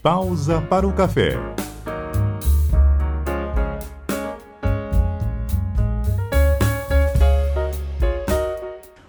Pausa para o café.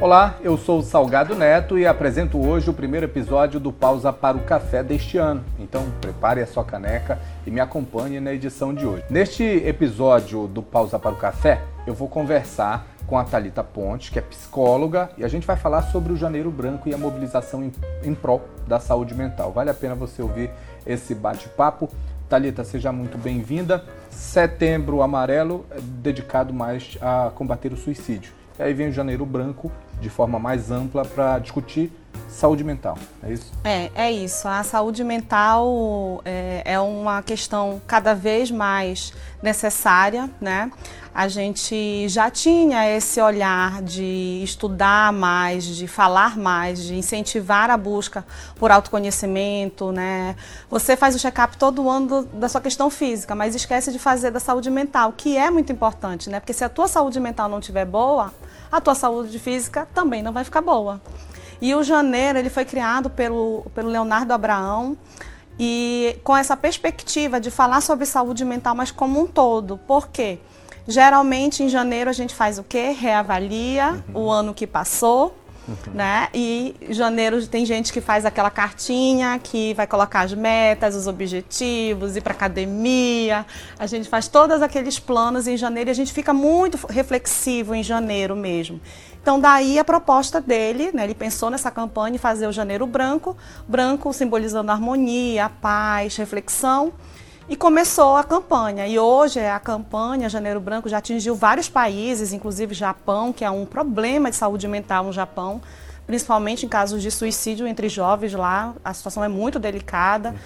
Olá, eu sou o Salgado Neto e apresento hoje o primeiro episódio do Pausa para o Café deste ano. Então prepare a sua caneca e me acompanhe na edição de hoje. Neste episódio do Pausa para o Café, eu vou conversar com a Talita Ponte, que é psicóloga, e a gente vai falar sobre o Janeiro Branco e a mobilização em, em prol da saúde mental. Vale a pena você ouvir esse bate-papo. Talita, seja muito bem-vinda. Setembro Amarelo é dedicado mais a combater o suicídio. E aí vem o Janeiro Branco de forma mais ampla para discutir saúde mental, é isso? É, é isso. A saúde mental é, é, uma questão cada vez mais necessária, né? A gente já tinha esse olhar de estudar mais, de falar mais, de incentivar a busca por autoconhecimento, né? Você faz o check-up todo ano da sua questão física, mas esquece de fazer da saúde mental, que é muito importante, né? Porque se a tua saúde mental não estiver boa, a tua saúde física também não vai ficar boa. E o Janeiro, ele foi criado pelo, pelo Leonardo Abraão, e com essa perspectiva de falar sobre saúde mental, mas como um todo. Por quê? Geralmente em janeiro a gente faz o quê? Reavalia uhum. o ano que passou. Né? E em janeiro tem gente que faz aquela cartinha que vai colocar as metas, os objetivos, ir para academia. A gente faz todos aqueles planos em janeiro e a gente fica muito reflexivo em janeiro mesmo. Então daí a proposta dele, né? Ele pensou nessa campanha fazer o janeiro branco, branco simbolizando harmonia, paz, reflexão. E começou a campanha. E hoje a campanha Janeiro Branco já atingiu vários países, inclusive Japão, que é um problema de saúde mental no Japão, principalmente em casos de suicídio entre jovens lá. A situação é muito delicada. Uhum.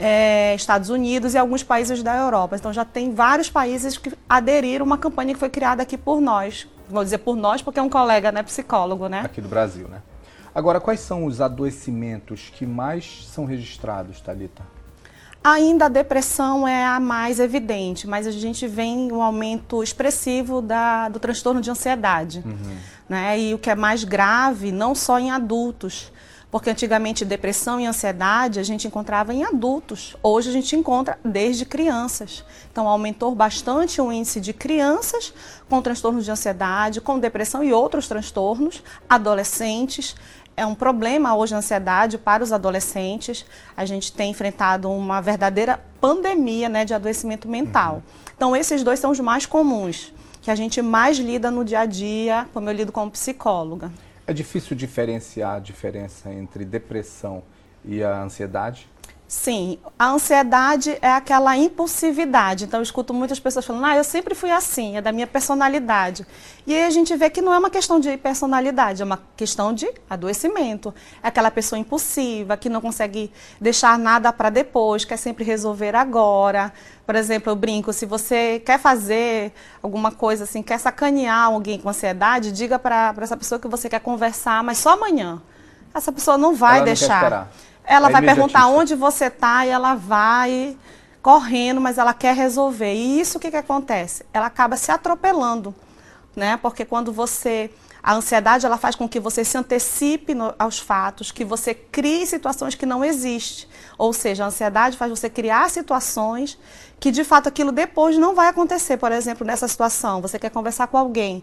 É, Estados Unidos e alguns países da Europa. Então já tem vários países que aderiram a uma campanha que foi criada aqui por nós. Vou dizer por nós porque é um colega, né, psicólogo, né? Aqui do Brasil, né? Agora, quais são os adoecimentos que mais são registrados, Talita? Ainda a depressão é a mais evidente, mas a gente vê um aumento expressivo da, do transtorno de ansiedade. Uhum. Né? E o que é mais grave, não só em adultos, porque antigamente depressão e ansiedade a gente encontrava em adultos. Hoje a gente encontra desde crianças. Então aumentou bastante o índice de crianças com transtornos de ansiedade, com depressão e outros transtornos, adolescentes é um problema hoje a ansiedade para os adolescentes. A gente tem enfrentado uma verdadeira pandemia né, de adoecimento mental. Uhum. Então, esses dois são os mais comuns, que a gente mais lida no dia a dia, como eu lido como psicóloga. É difícil diferenciar a diferença entre depressão e a ansiedade? Sim, a ansiedade é aquela impulsividade. Então, eu escuto muitas pessoas falando, ah, eu sempre fui assim, é da minha personalidade. E aí a gente vê que não é uma questão de personalidade, é uma questão de adoecimento. É aquela pessoa impulsiva, que não consegue deixar nada para depois, quer sempre resolver agora. Por exemplo, eu brinco, se você quer fazer alguma coisa assim, quer sacanear alguém com ansiedade, diga para essa pessoa que você quer conversar, mas só amanhã. Essa pessoa não vai Ela deixar. Não ela é vai perguntar onde você está e ela vai correndo, mas ela quer resolver. E isso o que, que acontece? Ela acaba se atropelando, né? Porque quando você a ansiedade ela faz com que você se antecipe no, aos fatos, que você crie situações que não existem. Ou seja, a ansiedade faz você criar situações que de fato aquilo depois não vai acontecer. Por exemplo, nessa situação, você quer conversar com alguém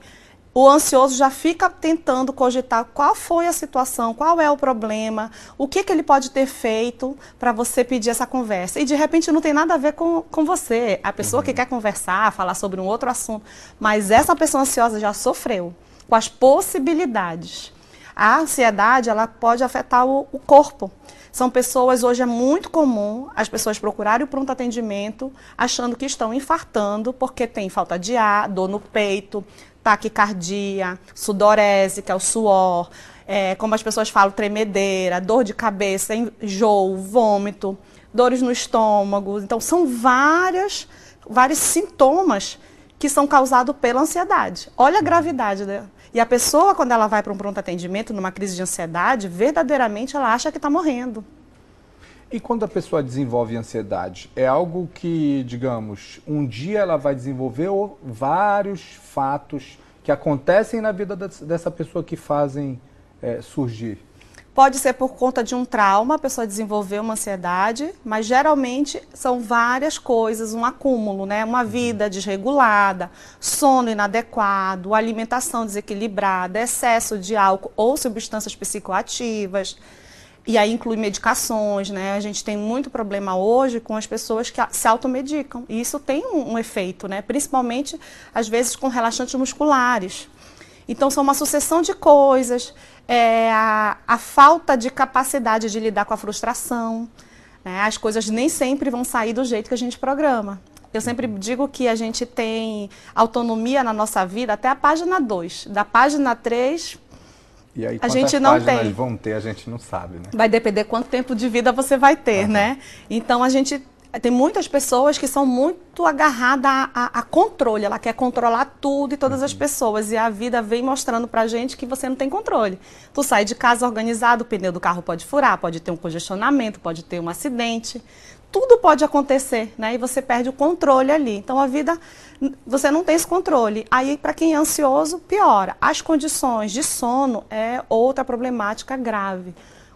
o ansioso já fica tentando cogitar qual foi a situação, qual é o problema, o que, que ele pode ter feito para você pedir essa conversa. E de repente não tem nada a ver com, com você, a pessoa uhum. que quer conversar, falar sobre um outro assunto. Mas essa pessoa ansiosa já sofreu com as possibilidades. A ansiedade ela pode afetar o, o corpo. São pessoas, hoje é muito comum as pessoas procurarem o pronto atendimento achando que estão infartando porque tem falta de ar, dor no peito, taquicardia, sudorese, que é o suor, é, como as pessoas falam, tremedeira, dor de cabeça, enjoo, vômito, dores no estômago. Então, são várias, vários sintomas que são causados pela ansiedade. Olha a gravidade. E a pessoa, quando ela vai para um pronto atendimento, numa crise de ansiedade, verdadeiramente ela acha que está morrendo. E quando a pessoa desenvolve ansiedade, é algo que, digamos, um dia ela vai desenvolver ou vários fatos que acontecem na vida dessa pessoa que fazem é, surgir? Pode ser por conta de um trauma, a pessoa desenvolveu uma ansiedade, mas geralmente são várias coisas, um acúmulo, né? Uma vida desregulada, sono inadequado, alimentação desequilibrada, excesso de álcool ou substâncias psicoativas. E aí inclui medicações, né? A gente tem muito problema hoje com as pessoas que se automedicam. E isso tem um, um efeito, né? Principalmente, às vezes, com relaxantes musculares. Então, são uma sucessão de coisas é, a, a, falta de capacidade de lidar com a frustração. Né? As coisas nem sempre vão sair do jeito que a gente programa. Eu sempre digo que a gente tem autonomia na nossa vida até a página 2. Da página 3, e aí, a gente não tem. vão ter, a gente não sabe, né? Vai depender quanto tempo de vida você vai ter, uhum. né? Então a gente tem muitas pessoas que são muito agarradas a, a, a controle, ela quer controlar tudo e todas uhum. as pessoas, e a vida vem mostrando pra gente que você não tem controle. Tu sai de casa organizado, o pneu do carro pode furar, pode ter um congestionamento, pode ter um acidente, tudo pode acontecer, né? E você perde o controle ali. Então a vida, você não tem esse controle. Aí, para quem é ansioso, piora. As condições de sono é outra problemática grave.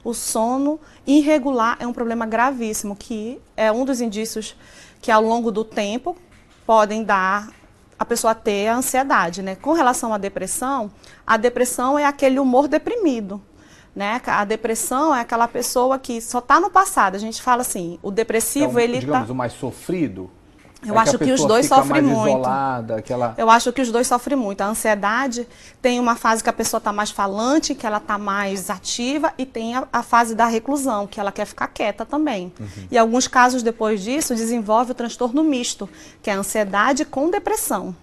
O sono irregular é um problema gravíssimo, que é um dos indícios que ao longo do tempo podem dar a pessoa ter a ansiedade, né? Com relação à depressão, a depressão é aquele humor deprimido, né? A depressão é aquela pessoa que só está no passado. A gente fala assim, o depressivo é um, ele digamos tá... o mais sofrido eu é acho que, que os dois sofrem muito. Isolada, aquela... Eu acho que os dois sofrem muito. A ansiedade tem uma fase que a pessoa está mais falante, que ela está mais ativa, e tem a, a, fase da reclusão, que ela quer ficar quieta também. Uhum. E alguns casos depois disso desenvolve o transtorno misto, que é a ansiedade com depressão.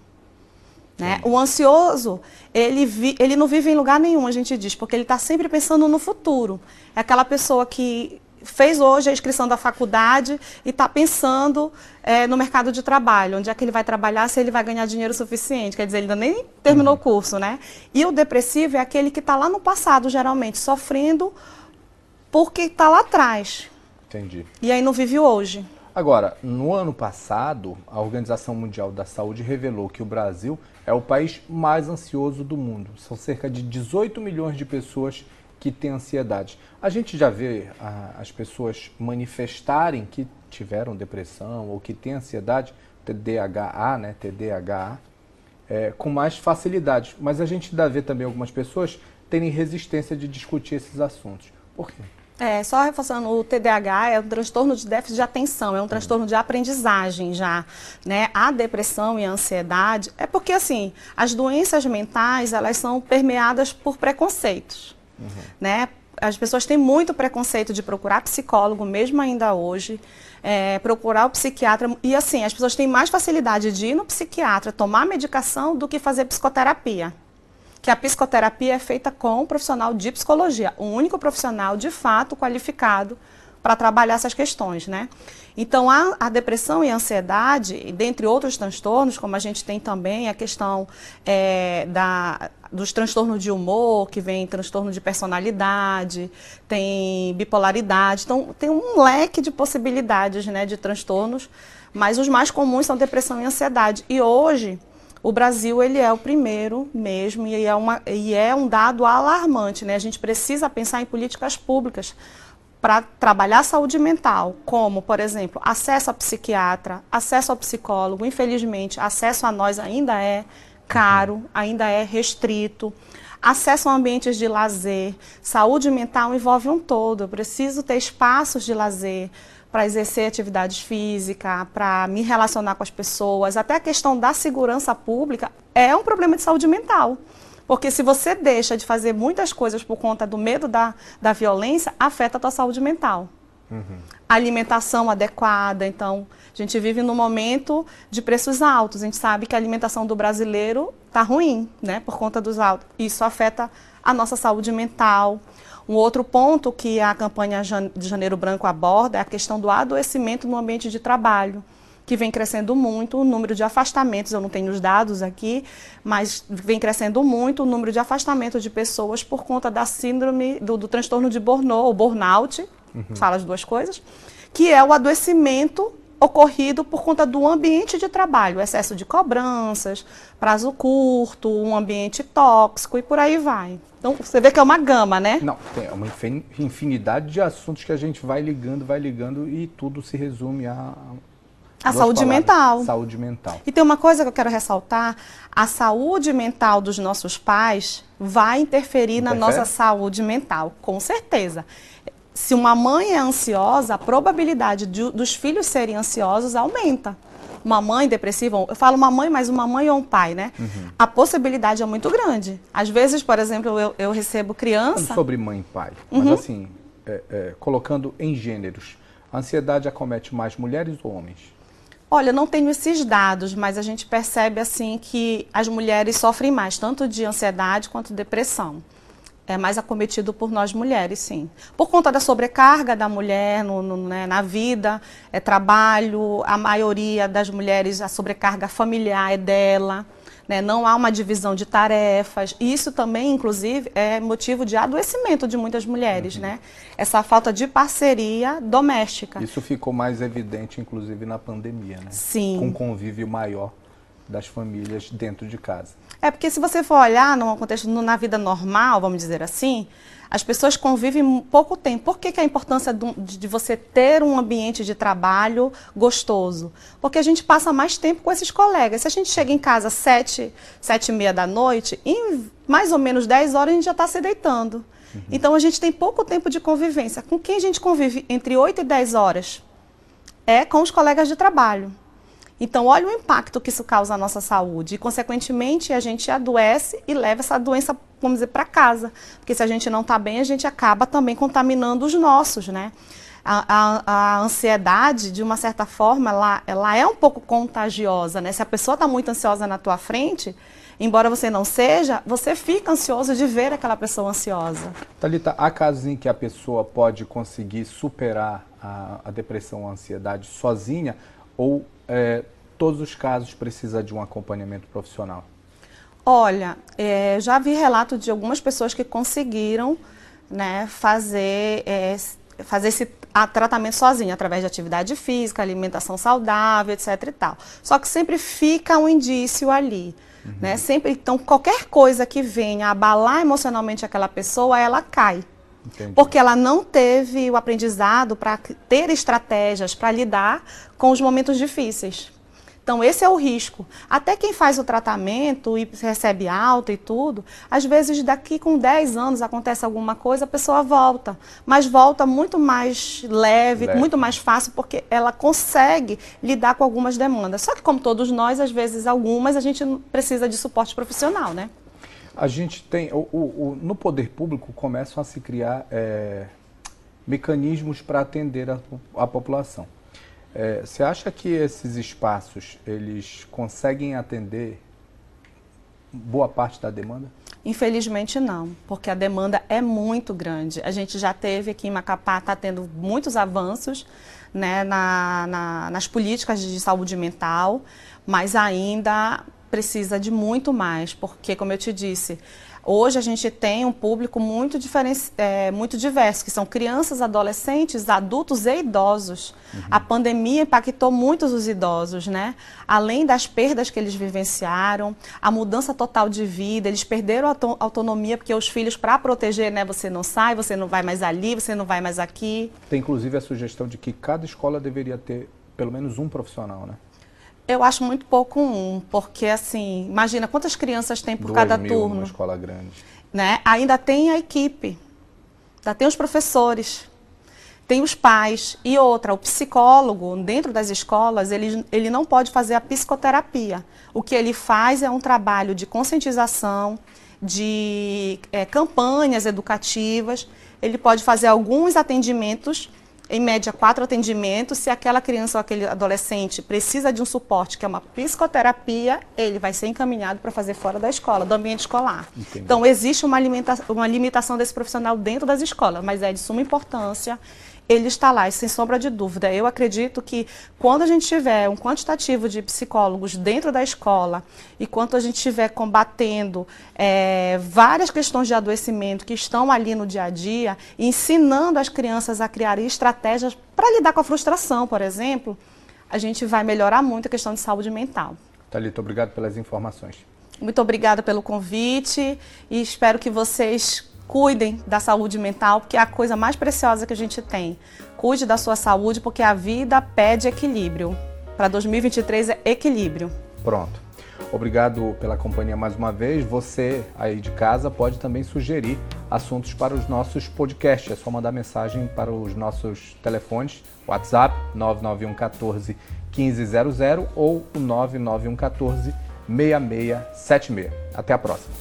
Né? O ansioso, ele, vi, ele não vive em lugar nenhum, a gente diz, porque ele está sempre pensando no futuro. É aquela pessoa que fez hoje a inscrição da faculdade e está pensando é, no mercado de trabalho, onde é que ele vai trabalhar, se ele vai ganhar dinheiro suficiente. Quer dizer, ele ainda nem terminou uhum. o curso, né? E o depressivo é aquele que está lá no passado, geralmente, sofrendo porque está lá atrás. Entendi. E aí não vive hoje. Agora, no ano passado, a Organização Mundial da Saúde revelou que o Brasil é o país mais ansioso do mundo. São cerca de 18 milhões de pessoas que têm ansiedade. A gente já vê a, as pessoas manifestarem que tiveram depressão ou que têm ansiedade, TDAH, né, TDAH, é, com mais facilidade. Mas a gente dá ver também algumas pessoas terem resistência de discutir esses assuntos. Por quê? É, só reforçando, o TDAH é um transtorno de déficit de atenção, é um transtorno de aprendizagem já, né? A depressão e a ansiedade é porque, assim, as doenças mentais, elas são permeadas por preconceitos, uhum. né? As pessoas têm muito preconceito de procurar psicólogo, mesmo ainda hoje, é, procurar o psiquiatra. E assim, as pessoas têm mais facilidade de ir no psiquiatra, tomar medicação, do que fazer psicoterapia. Que a psicoterapia é feita com um profissional de psicologia, o único profissional de fato qualificado para trabalhar essas questões, né? Então, a, a, depressão e a ansiedade, dentre outros transtornos, como a gente tem também a questão é, da, dos transtornos de humor, que vem transtorno de personalidade, tem bipolaridade, então tem um leque de possibilidades, né, de transtornos, mas os mais comuns são depressão e ansiedade. E hoje, o Brasil ele é o primeiro mesmo e é, uma, e é um dado alarmante, né? A gente precisa pensar em políticas públicas para trabalhar saúde mental, como, por exemplo, acesso a psiquiatra, acesso ao psicólogo. Infelizmente, acesso a nós ainda é caro, ainda é restrito. Acesso a ambientes de lazer, saúde mental envolve um todo. Eu preciso ter espaços de lazer para exercer atividades físicas, para me relacionar com as pessoas. Até a questão da segurança pública é um problema de saúde mental. Porque se você deixa de fazer muitas coisas por conta do medo da, da violência, afeta a tua saúde mental. Uhum. Alimentação adequada. Então, a gente vive num momento de preços altos. A gente sabe que a alimentação do brasileiro está ruim, né? Por conta dos altos. Isso afeta a nossa saúde mental. Um outro ponto que a campanha de Janeiro Branco aborda é a questão do adoecimento no ambiente de trabalho que vem crescendo muito o número de afastamentos, eu não tenho os dados aqui, mas vem crescendo muito o número de afastamento de pessoas por conta da síndrome do, do transtorno de burnout, ou burnout, uhum. fala as duas coisas, que é o adoecimento ocorrido por conta do ambiente de trabalho, excesso de cobranças, prazo curto, um ambiente tóxico e por aí vai. Então você vê que é uma gama, né? Não, tem uma infinidade de assuntos que a gente vai ligando, vai ligando e tudo se resume a a saúde palavras, mental. Saúde mental. E tem uma coisa que eu quero ressaltar: a saúde mental dos nossos pais vai interferir Interfere? na nossa saúde mental, com certeza. Se uma mãe é ansiosa, a probabilidade de, dos filhos serem ansiosos aumenta. Uma mãe depressiva, eu falo uma mãe, mas uma mãe ou um pai, né? Uhum. A possibilidade é muito grande. Às vezes, por exemplo, eu, eu recebo criança. sobre mãe e pai, uhum. mas assim, é, é, colocando em gêneros, a ansiedade acomete mais mulheres ou homens? Olha, não tenho esses dados, mas a gente percebe assim que as mulheres sofrem mais, tanto de ansiedade quanto depressão. É mais acometido por nós mulheres, sim. Por conta da sobrecarga da mulher no, no, né, na vida, é trabalho, a maioria das mulheres, a sobrecarga familiar é dela né? não há uma divisão de tarefas. Isso também, inclusive, é motivo de adoecimento de muitas mulheres, uhum. né? Essa falta de parceria doméstica. Isso ficou mais evidente, inclusive, na pandemia, né? Sim. Com convívio maior das famílias dentro de casa. É porque se você for olhar no contexto na vida normal, vamos dizer assim, as pessoas convivem pouco tempo. Por que, que a importância de você ter um ambiente de trabalho gostoso? Porque a gente passa mais tempo com esses colegas. Se a gente chega em casa às sete, sete e meia da noite, em mais ou menos dez horas a gente já está se deitando. Uhum. Então a gente tem pouco tempo de convivência. Com quem a gente convive entre oito e dez horas? É com os colegas de trabalho. Então, olha o impacto que isso causa na nossa saúde. E, consequentemente, a gente adoece e leva essa doença, vamos dizer, para casa. Porque se a gente não está bem, a gente acaba também contaminando os nossos, né? A, a, a, ansiedade, de uma certa forma, ela, ela é um pouco contagiosa, né? Se a pessoa está muito ansiosa na tua frente, embora você não seja, você fica ansioso de ver aquela pessoa ansiosa. Thalita, há casos em que a pessoa pode conseguir superar a, a depressão, a ansiedade sozinha, ou é, todos os casos precisa de um acompanhamento profissional? Olha, é, já vi relato de algumas pessoas que conseguiram né, fazer, é, fazer esse tratamento sozinho, através de atividade física, alimentação saudável, etc. e tal. Só que sempre fica um indício ali. Uhum. Né? Sempre, então, qualquer coisa que venha abalar emocionalmente aquela pessoa, ela cai. Entendi. Porque ela não teve o aprendizado para ter estratégias para lidar com os momentos difíceis. Então, esse é o risco. Até quem faz o tratamento e recebe alta e tudo, às vezes daqui com 10 anos acontece alguma coisa, a pessoa volta. Mas volta muito mais leve, leve, muito mais fácil, porque ela consegue lidar com algumas demandas. Só que, como todos nós, às vezes algumas, a gente precisa de suporte profissional, né? A gente tem, o, o, no poder público começam a se criar é, mecanismos para atender a, a população. É, você acha que esses espaços eles conseguem atender boa parte da demanda? Infelizmente não, porque a demanda é muito grande. A gente já teve aqui em Macapá, está tendo muitos avanços né, na, na, nas políticas de saúde mental, mas ainda precisa de muito mais, porque, como eu te disse, hoje a gente tem um público muito, é, muito diverso, que são crianças, adolescentes, adultos e idosos. Uhum. A pandemia impactou muito os idosos, né? Além das perdas que eles vivenciaram, a mudança total de vida, eles perderam a autonomia, porque os filhos, para proteger, né? Você não sai, você não vai mais ali, você não vai mais aqui. Tem inclusive a sugestão de que cada escola deveria ter pelo menos um profissional, né? Eu acho muito pouco um, porque assim, imagina quantas crianças tem por Duas cada mil turno. Uma escola grande. Né? Ainda tem a equipe, ainda tem os professores, tem os pais e outra, o psicólogo dentro das escolas, ele, ele não pode fazer a psicoterapia. O que ele faz é um trabalho de conscientização, de é, campanhas educativas. Ele pode fazer alguns atendimentos em média, quatro atendimentos. Se aquela criança ou aquele adolescente precisa de um suporte, que é uma psicoterapia, ele vai ser encaminhado para fazer fora da escola, do ambiente escolar. Entendi. Então, existe uma, uma limitação desse profissional dentro das escolas, mas é de suma importância ele está lá, e sem sombra de dúvida. Eu acredito que quando a gente tiver um quantitativo de psicólogos dentro da escola e quando a gente estiver combatendo é, várias questões de adoecimento que estão ali no dia a dia, ensinando as crianças a criar estratégias para lidar com a frustração, por exemplo, a gente vai melhorar muito a questão de saúde mental. Thalita, obrigado pelas informações. Muito obrigada pelo convite e espero que vocês cuidem da saúde mental, porque é a coisa mais preciosa que a gente tem. Cuide da sua saúde, porque a vida pede equilíbrio. Para 2023 é equilíbrio. Pronto. Obrigado pela companhia mais uma vez. Você aí de casa pode também sugerir assuntos para os nossos podcasts. É só mandar mensagem para os nossos telefones, WhatsApp 99114 1500 ou o 99114 6676. Até a próxima.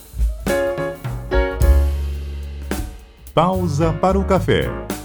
Pausa para o café.